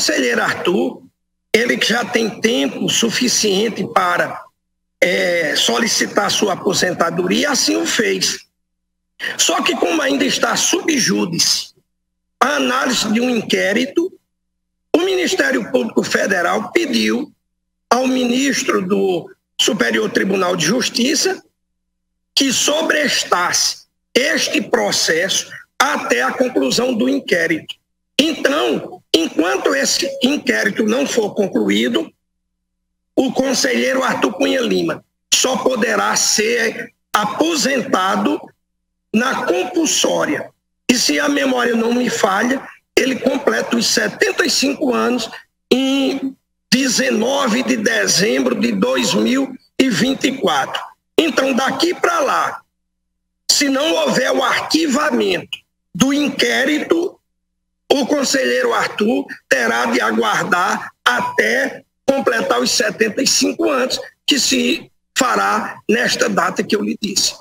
conselheiro Arthur, ele que já tem tempo suficiente para é, solicitar sua aposentadoria, assim o fez. Só que como ainda está subjúdice a análise de um inquérito, o Ministério Público Federal pediu ao ministro do Superior Tribunal de Justiça que sobrestasse este processo até a conclusão do inquérito. Então, enquanto esse inquérito não for concluído, o conselheiro Arthur Cunha Lima só poderá ser aposentado na compulsória. E se a memória não me falha, ele completa os 75 anos em 19 de dezembro de 2024. Então, daqui para lá, se não houver o arquivamento do inquérito, o conselheiro Arthur terá de aguardar até completar os 75 anos, que se fará nesta data que eu lhe disse.